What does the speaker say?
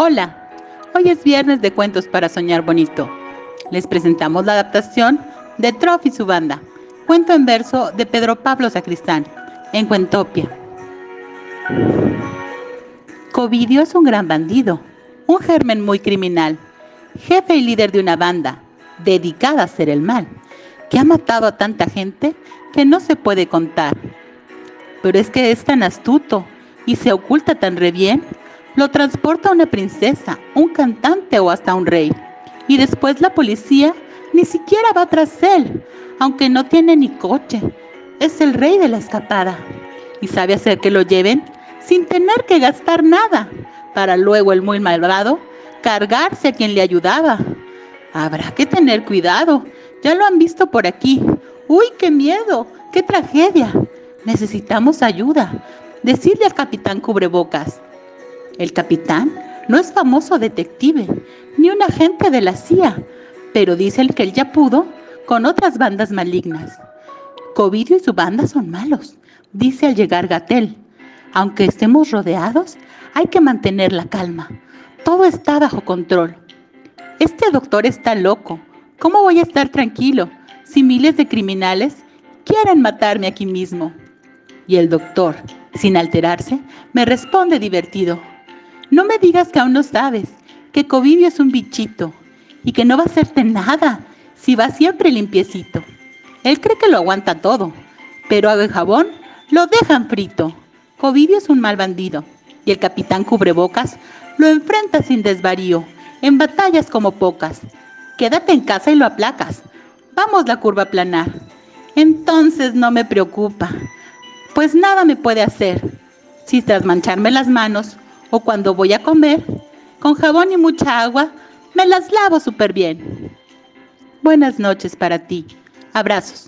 Hola, hoy es viernes de cuentos para soñar bonito. Les presentamos la adaptación de Trof y su banda, cuento en verso de Pedro Pablo Sacristán, en Cuentopia. Covidio es un gran bandido, un germen muy criminal, jefe y líder de una banda dedicada a hacer el mal, que ha matado a tanta gente que no se puede contar. Pero es que es tan astuto y se oculta tan re bien lo transporta una princesa, un cantante o hasta un rey. Y después la policía ni siquiera va tras él, aunque no tiene ni coche. Es el rey de la escapada. Y sabe hacer que lo lleven sin tener que gastar nada, para luego el muy malvado cargarse a quien le ayudaba. Habrá que tener cuidado. Ya lo han visto por aquí. ¡Uy, qué miedo! ¡Qué tragedia! Necesitamos ayuda. Decirle al capitán cubrebocas. El capitán no es famoso detective, ni un agente de la CIA, pero dicen que él ya pudo con otras bandas malignas. Covidio y su banda son malos, dice al llegar Gatel. Aunque estemos rodeados, hay que mantener la calma. Todo está bajo control. Este doctor está loco. ¿Cómo voy a estar tranquilo si miles de criminales quieren matarme aquí mismo? Y el doctor, sin alterarse, me responde divertido. No me digas que aún no sabes que Covidio es un bichito y que no va a hacerte nada si va siempre limpiecito. Él cree que lo aguanta todo, pero a jabón lo dejan frito. Covidio es un mal bandido y el capitán cubrebocas lo enfrenta sin desvarío, en batallas como pocas. Quédate en casa y lo aplacas. Vamos la curva a planar. Entonces no me preocupa, pues nada me puede hacer. Si tras mancharme las manos o cuando voy a comer, con jabón y mucha agua, me las lavo súper bien. Buenas noches para ti. Abrazos.